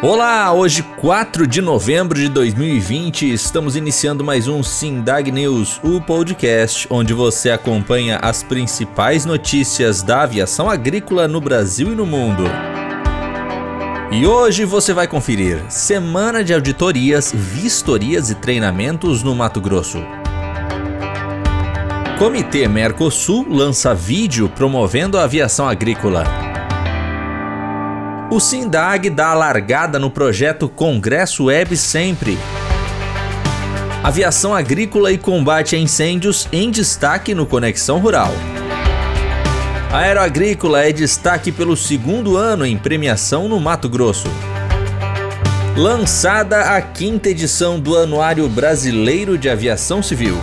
Olá, hoje 4 de novembro de 2020, estamos iniciando mais um Sindag News, o podcast onde você acompanha as principais notícias da aviação agrícola no Brasil e no mundo. E hoje você vai conferir Semana de Auditorias, Vistorias e Treinamentos no Mato Grosso. Comitê Mercosul lança vídeo promovendo a aviação agrícola. O SINDAG dá a largada no projeto Congresso Web Sempre. Aviação agrícola e combate a incêndios em destaque no Conexão Rural. A Aeroagrícola é destaque pelo segundo ano em premiação no Mato Grosso. Lançada a quinta edição do Anuário Brasileiro de Aviação Civil.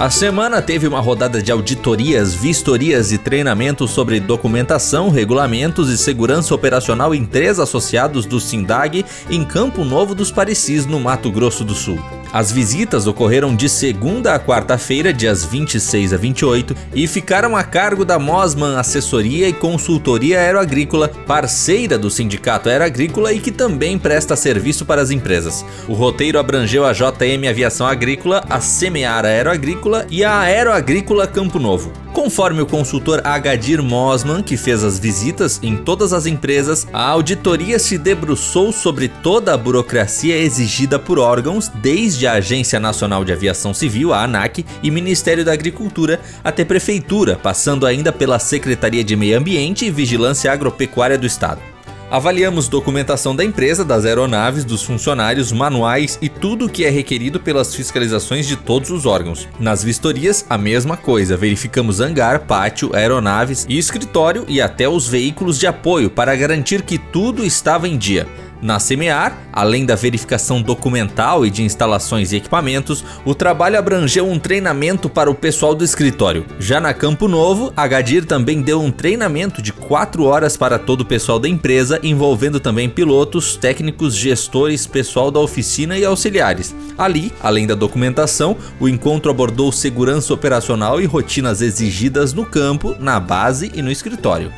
A semana teve uma rodada de auditorias, vistorias e treinamentos sobre documentação, regulamentos e segurança operacional em três associados do SINDAG em Campo Novo dos Parecis, no Mato Grosso do Sul. As visitas ocorreram de segunda a quarta-feira, dias 26 a 28, e ficaram a cargo da Mosman Assessoria e Consultoria Aeroagrícola, parceira do Sindicato Aeroagrícola e que também presta serviço para as empresas. O roteiro abrangeu a JM Aviação Agrícola, a Semear Aeroagrícola e a Aeroagrícola Campo Novo. Conforme o consultor Agadir Mosman, que fez as visitas em todas as empresas, a auditoria se debruçou sobre toda a burocracia exigida por órgãos, desde a Agência Nacional de Aviação Civil, a ANAC, e Ministério da Agricultura, até Prefeitura, passando ainda pela Secretaria de Meio Ambiente e Vigilância Agropecuária do Estado. Avaliamos documentação da empresa, das aeronaves, dos funcionários, manuais e tudo o que é requerido pelas fiscalizações de todos os órgãos. Nas vistorias, a mesma coisa. Verificamos hangar, pátio, aeronaves e escritório e até os veículos de apoio para garantir que tudo estava em dia. Na Semear, além da verificação documental e de instalações e equipamentos, o trabalho abrangeu um treinamento para o pessoal do escritório. Já na Campo Novo, a Gadir também deu um treinamento de 4 horas para todo o pessoal da empresa, envolvendo também pilotos, técnicos, gestores, pessoal da oficina e auxiliares. Ali, além da documentação, o encontro abordou segurança operacional e rotinas exigidas no campo, na base e no escritório.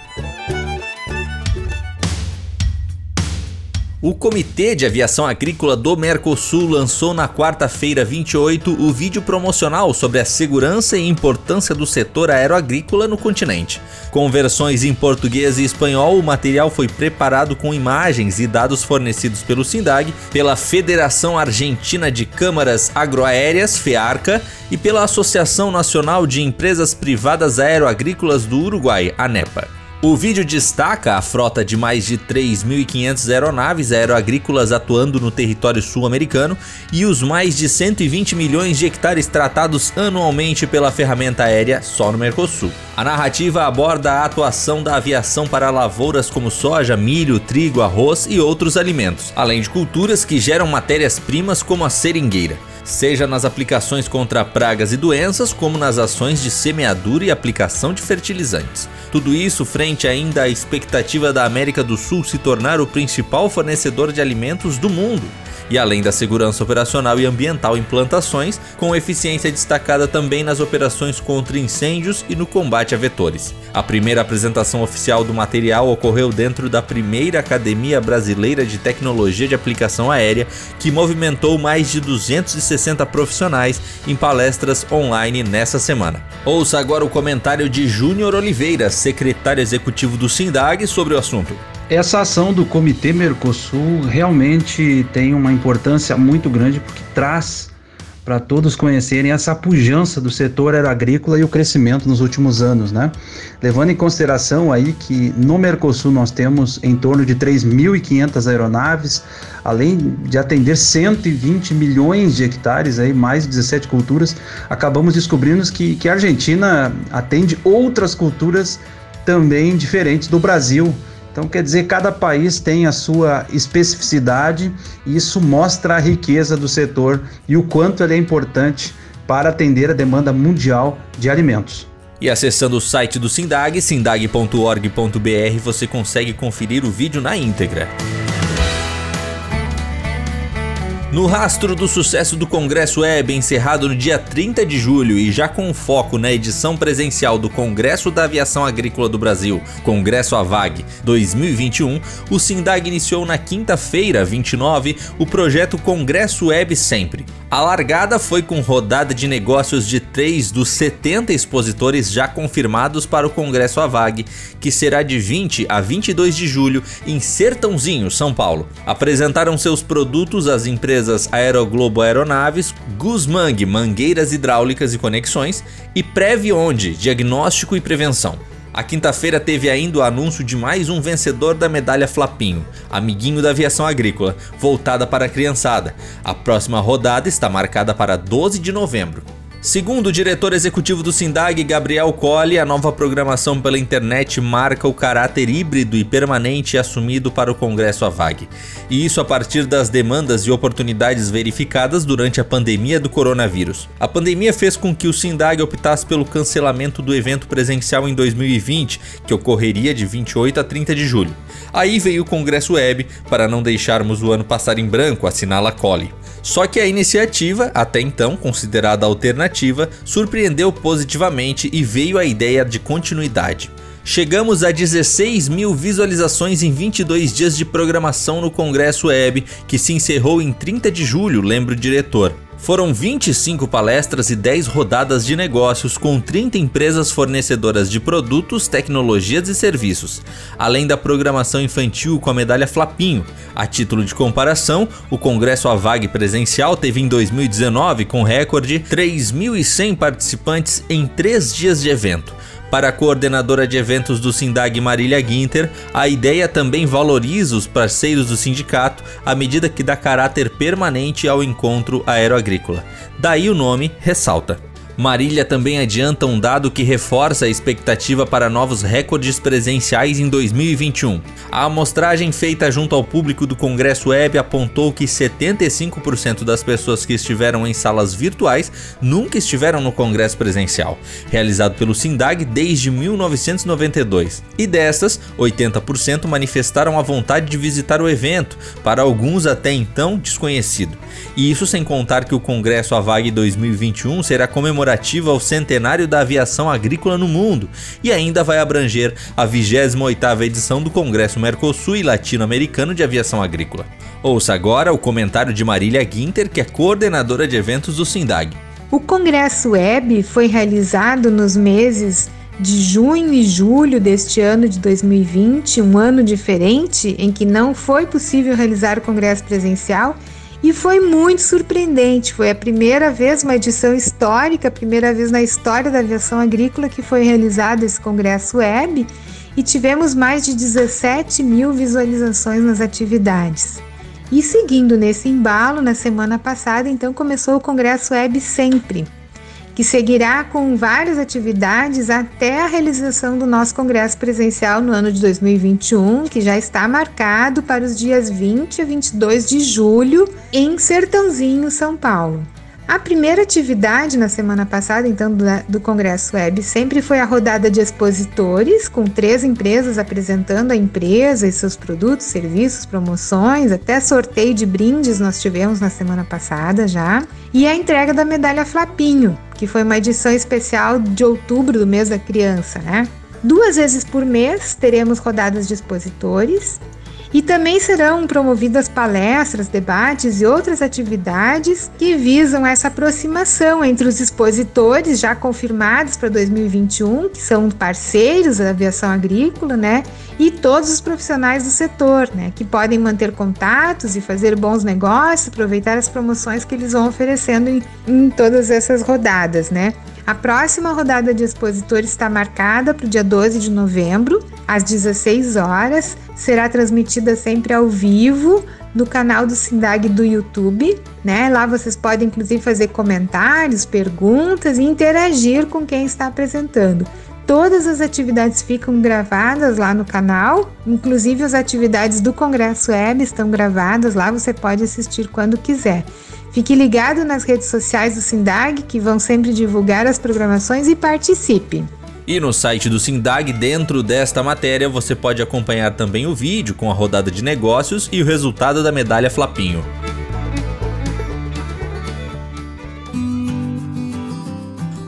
O Comitê de Aviação Agrícola do Mercosul lançou na quarta-feira 28 o vídeo promocional sobre a segurança e importância do setor aeroagrícola no continente. Com versões em português e espanhol, o material foi preparado com imagens e dados fornecidos pelo SINDAG, pela Federação Argentina de Câmaras Agroaéreas, FEARCA, e pela Associação Nacional de Empresas Privadas Aeroagrícolas do Uruguai, ANEPA. O vídeo destaca a frota de mais de 3.500 aeronaves aeroagrícolas atuando no território sul-americano e os mais de 120 milhões de hectares tratados anualmente pela ferramenta aérea só no Mercosul. A narrativa aborda a atuação da aviação para lavouras como soja, milho, trigo, arroz e outros alimentos, além de culturas que geram matérias-primas como a seringueira seja nas aplicações contra pragas e doenças, como nas ações de semeadura e aplicação de fertilizantes. Tudo isso frente ainda à expectativa da América do Sul se tornar o principal fornecedor de alimentos do mundo e além da segurança operacional e ambiental em plantações, com eficiência destacada também nas operações contra incêndios e no combate a vetores. A primeira apresentação oficial do material ocorreu dentro da primeira Academia Brasileira de Tecnologia de Aplicação Aérea, que movimentou mais de 260 profissionais em palestras online nessa semana. Ouça agora o comentário de Júnior Oliveira, secretário executivo do SINDAG, sobre o assunto. Essa ação do Comitê Mercosul realmente tem uma importância muito grande porque traz para todos conhecerem essa pujança do setor aeroagrícola e o crescimento nos últimos anos, né? Levando em consideração aí que no Mercosul nós temos em torno de 3.500 aeronaves, além de atender 120 milhões de hectares, aí mais 17 culturas, acabamos descobrindo que, que a Argentina atende outras culturas também diferentes do Brasil, então, quer dizer, cada país tem a sua especificidade e isso mostra a riqueza do setor e o quanto ele é importante para atender a demanda mundial de alimentos. E acessando o site do Sindag, sindag.org.br, você consegue conferir o vídeo na íntegra. No rastro do sucesso do Congresso Web, encerrado no dia 30 de julho e já com foco na edição presencial do Congresso da Aviação Agrícola do Brasil, Congresso AVAG 2021, o SINDAG iniciou na quinta-feira, 29, o projeto Congresso Web Sempre. A largada foi com rodada de negócios de três dos 70 expositores já confirmados para o Congresso AVAG, que será de 20 a 22 de julho em Sertãozinho, São Paulo. Apresentaram seus produtos as empresas Aeroglobo Aeronaves, Guzmang Mangueiras Hidráulicas e Conexões e Previonde Diagnóstico e Prevenção. A quinta-feira teve ainda o anúncio de mais um vencedor da medalha Flapinho, amiguinho da aviação agrícola, voltada para a criançada. A próxima rodada está marcada para 12 de novembro. Segundo o diretor executivo do Sindag, Gabriel Colli, a nova programação pela internet marca o caráter híbrido e permanente assumido para o Congresso AVAG. E isso a partir das demandas e oportunidades verificadas durante a pandemia do coronavírus. A pandemia fez com que o Sindag optasse pelo cancelamento do evento presencial em 2020, que ocorreria de 28 a 30 de julho. Aí veio o Congresso Web para não deixarmos o ano passar em branco, assinala Colli. Só que a iniciativa, até então considerada alternativa, surpreendeu positivamente e veio a ideia de continuidade. Chegamos a 16 mil visualizações em 22 dias de programação no Congresso Web, que se encerrou em 30 de julho, lembra o diretor. Foram 25 palestras e 10 rodadas de negócios com 30 empresas fornecedoras de produtos, tecnologias e serviços, além da programação infantil com a medalha Flapinho. A título de comparação, o Congresso Avag presencial teve em 2019 com recorde 3.100 participantes em 3 dias de evento. Para a coordenadora de eventos do Sindag Marília Guinter, a ideia também valoriza os parceiros do sindicato à medida que dá caráter permanente ao encontro aeroagrícola. Daí o nome ressalta. Marília também adianta um dado que reforça a expectativa para novos recordes presenciais em 2021. A amostragem feita junto ao público do Congresso Web apontou que 75% das pessoas que estiveram em salas virtuais nunca estiveram no Congresso presencial, realizado pelo SINDAG desde 1992. E dessas, 80% manifestaram a vontade de visitar o evento, para alguns até então desconhecido. E isso sem contar que o Congresso AVAG 2021 será comemorado comemorativa ao centenário da aviação agrícola no mundo e ainda vai abranger a 28ª edição do Congresso Mercosul e Latino-Americano de Aviação Agrícola. Ouça agora o comentário de Marília Guinter, que é coordenadora de eventos do SINDAG. O Congresso Web foi realizado nos meses de junho e julho deste ano de 2020, um ano diferente em que não foi possível realizar o congresso presencial e foi muito surpreendente. Foi a primeira vez, uma edição histórica, a primeira vez na história da aviação agrícola que foi realizado esse congresso web e tivemos mais de 17 mil visualizações nas atividades. E seguindo nesse embalo, na semana passada, então começou o Congresso Web Sempre, que seguirá com várias atividades até a realização do nosso congresso presencial no ano de 2021, que já está marcado para os dias 20 a 22 de julho em Sertãozinho, São Paulo. A primeira atividade na semana passada, então, do, Congresso Web, sempre foi a rodada de expositores, com três empresas apresentando a empresa e seus produtos, serviços, promoções, até sorteio de brindes nós tivemos na semana passada já, e a entrega da medalha Flapinho, que foi uma edição especial de outubro do mês da criança, né? Duas vezes por mês teremos rodadas de expositores e também serão promovidas palestras, debates e outras atividades que visam essa aproximação entre os expositores já confirmados para 2021, que são parceiros da aviação agrícola, né? E todos os profissionais do setor, né? Que podem manter contatos e fazer bons negócios, aproveitar as promoções que eles vão oferecendo em, em todas essas rodadas, né? A próxima rodada de expositores está marcada para o dia 12 de novembro, às 16 horas. Será transmitida sempre ao vivo no canal do Sindag do YouTube, né? Lá vocês podem inclusive fazer comentários, perguntas e interagir com quem está apresentando. Todas as atividades ficam gravadas lá no canal, inclusive as atividades do Congresso Web estão gravadas lá, você pode assistir quando quiser. Fique ligado nas redes sociais do Sindag, que vão sempre divulgar as programações e participe. E no site do Sindag, dentro desta matéria, você pode acompanhar também o vídeo com a rodada de negócios e o resultado da medalha Flapinho.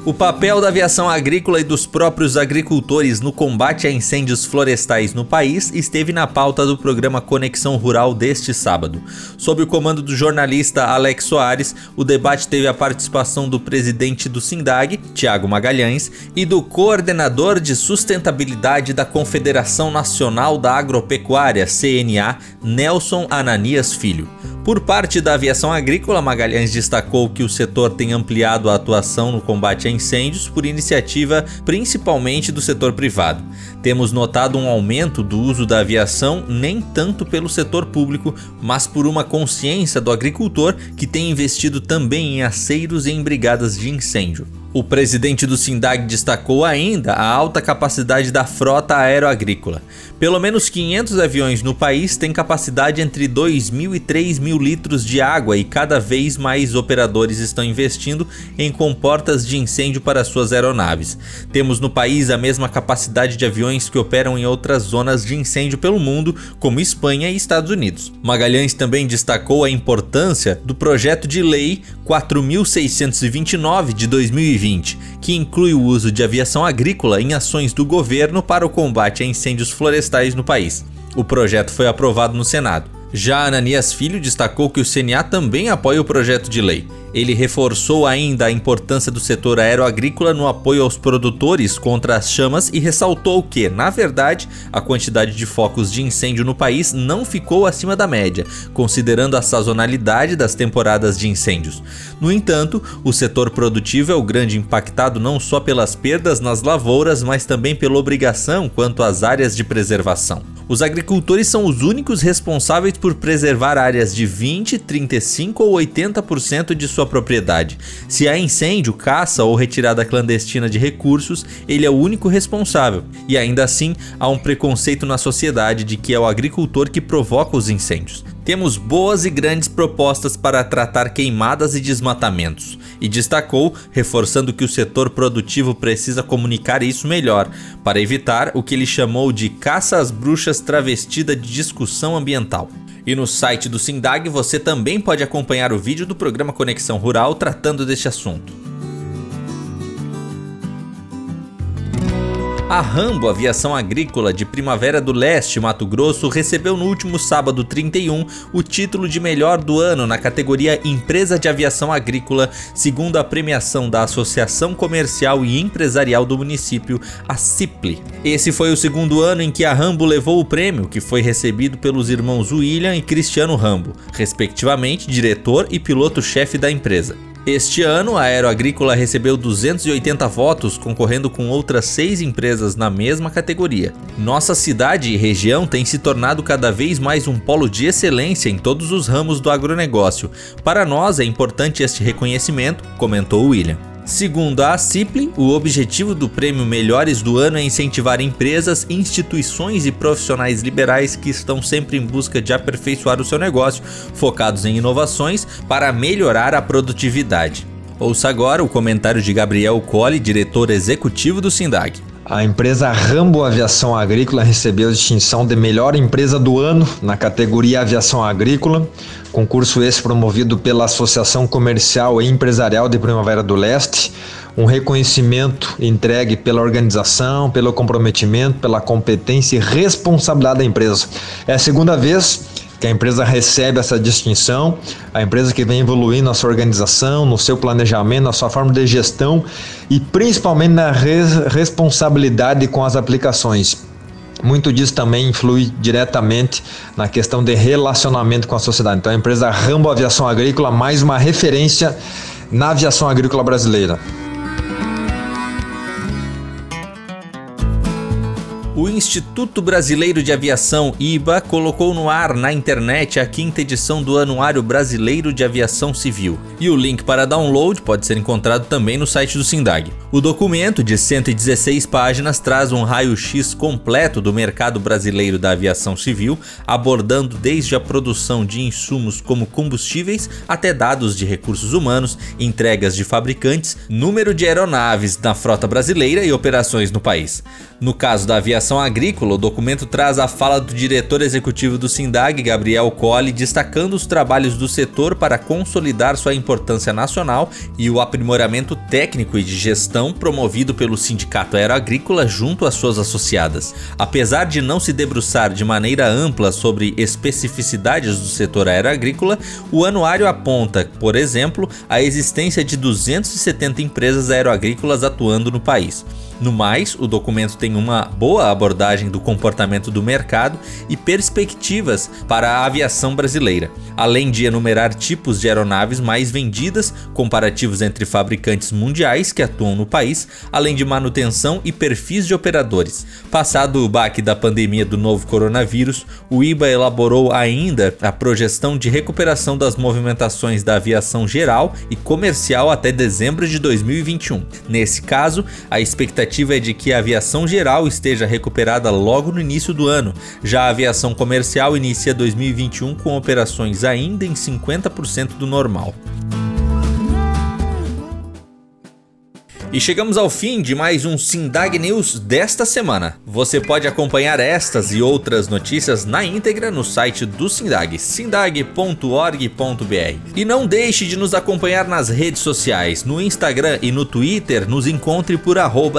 O papel da aviação agrícola e dos próprios agricultores no combate a incêndios florestais no país esteve na pauta do programa Conexão Rural deste sábado. Sob o comando do jornalista Alex Soares, o debate teve a participação do presidente do SINDAG, Tiago Magalhães, e do coordenador de sustentabilidade da Confederação Nacional da Agropecuária, CNA, Nelson Ananias Filho. Por parte da aviação agrícola, Magalhães destacou que o setor tem ampliado a atuação no combate a incêndios por iniciativa principalmente do setor privado. Temos notado um aumento do uso da aviação nem tanto pelo setor público, mas por uma consciência do agricultor que tem investido também em aceiros e em brigadas de incêndio. O presidente do SINDAG destacou ainda a alta capacidade da frota aeroagrícola. Pelo menos 500 aviões no país têm capacidade entre 2 mil e 3 mil litros de água e cada vez mais operadores estão investindo em comportas de incêndio para suas aeronaves. Temos no país a mesma capacidade de aviões que operam em outras zonas de incêndio pelo mundo, como Espanha e Estados Unidos. Magalhães também destacou a importância do projeto de lei 4629 de 2020 2020, que inclui o uso de aviação agrícola em ações do governo para o combate a incêndios florestais no país. O projeto foi aprovado no Senado. Já Ananias Filho destacou que o CNA também apoia o projeto de lei. Ele reforçou ainda a importância do setor aeroagrícola no apoio aos produtores contra as chamas e ressaltou que, na verdade, a quantidade de focos de incêndio no país não ficou acima da média, considerando a sazonalidade das temporadas de incêndios. No entanto, o setor produtivo é o grande impactado não só pelas perdas nas lavouras, mas também pela obrigação quanto às áreas de preservação. Os agricultores são os únicos responsáveis por preservar áreas de 20, 35 ou 80% de sua propriedade. Se há incêndio, caça ou retirada clandestina de recursos, ele é o único responsável. E ainda assim, há um preconceito na sociedade de que é o agricultor que provoca os incêndios. Temos boas e grandes propostas para tratar queimadas e desmatamentos, e destacou, reforçando que o setor produtivo precisa comunicar isso melhor, para evitar o que ele chamou de caça às bruxas travestida de discussão ambiental. E no site do Sindag você também pode acompanhar o vídeo do programa Conexão Rural tratando deste assunto. A Rambo Aviação Agrícola de Primavera do Leste, Mato Grosso, recebeu no último sábado 31 o título de melhor do ano na categoria Empresa de Aviação Agrícola, segundo a premiação da Associação Comercial e Empresarial do município, a CIPLE. Esse foi o segundo ano em que a Rambo levou o prêmio, que foi recebido pelos irmãos William e Cristiano Rambo, respectivamente diretor e piloto-chefe da empresa. Este ano, a Aeroagrícola recebeu 280 votos, concorrendo com outras seis empresas na mesma categoria. Nossa cidade e região tem se tornado cada vez mais um polo de excelência em todos os ramos do agronegócio. Para nós é importante este reconhecimento, comentou William. Segundo a CIPLE, o objetivo do prêmio Melhores do Ano é incentivar empresas, instituições e profissionais liberais que estão sempre em busca de aperfeiçoar o seu negócio, focados em inovações para melhorar a produtividade. Ouça agora o comentário de Gabriel Colli, diretor executivo do SINDAG. A empresa Rambo Aviação Agrícola recebeu a distinção de melhor empresa do ano na categoria Aviação Agrícola, concurso esse promovido pela Associação Comercial e Empresarial de Primavera do Leste, um reconhecimento entregue pela organização, pelo comprometimento, pela competência e responsabilidade da empresa. É a segunda vez que a empresa recebe essa distinção, a empresa que vem evoluindo na sua organização, no seu planejamento, na sua forma de gestão e principalmente na res responsabilidade com as aplicações. Muito disso também influi diretamente na questão de relacionamento com a sociedade. Então, a empresa Rambo Aviação Agrícola, mais uma referência na aviação agrícola brasileira. O Instituto Brasileiro de Aviação, IBA, colocou no ar na internet a quinta edição do Anuário Brasileiro de Aviação Civil. E o link para download pode ser encontrado também no site do SINDAG. O documento, de 116 páginas, traz um raio-x completo do mercado brasileiro da aviação civil, abordando desde a produção de insumos como combustíveis até dados de recursos humanos, entregas de fabricantes, número de aeronaves na frota brasileira e operações no país. No caso da aviação aviação agrícola, o documento traz a fala do diretor executivo do SINDAG, Gabriel Colli, destacando os trabalhos do setor para consolidar sua importância nacional e o aprimoramento técnico e de gestão promovido pelo Sindicato Aeroagrícola junto às suas associadas. Apesar de não se debruçar de maneira ampla sobre especificidades do setor aeroagrícola, o anuário aponta, por exemplo, a existência de 270 empresas aeroagrícolas atuando no país. No mais, o documento tem uma boa abordagem do comportamento do mercado e perspectivas para a aviação brasileira, além de enumerar tipos de aeronaves mais vendidas, comparativos entre fabricantes mundiais que atuam no país, além de manutenção e perfis de operadores. Passado o baque da pandemia do novo coronavírus, o IBA elaborou ainda a projeção de recuperação das movimentações da aviação geral e comercial até dezembro de 2021. Nesse caso, a expectativa expectativa é de que a aviação geral esteja recuperada logo no início do ano. Já a aviação comercial inicia 2021 com operações ainda em 50% do normal. E chegamos ao fim de mais um Sindag News desta semana. Você pode acompanhar estas e outras notícias na íntegra no site do Sindag, sindag.org.br. E não deixe de nos acompanhar nas redes sociais, no Instagram e no Twitter, nos encontre por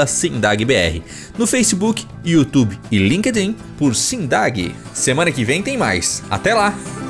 SindagBR. No Facebook, YouTube e LinkedIn por Sindag. Semana que vem tem mais. Até lá!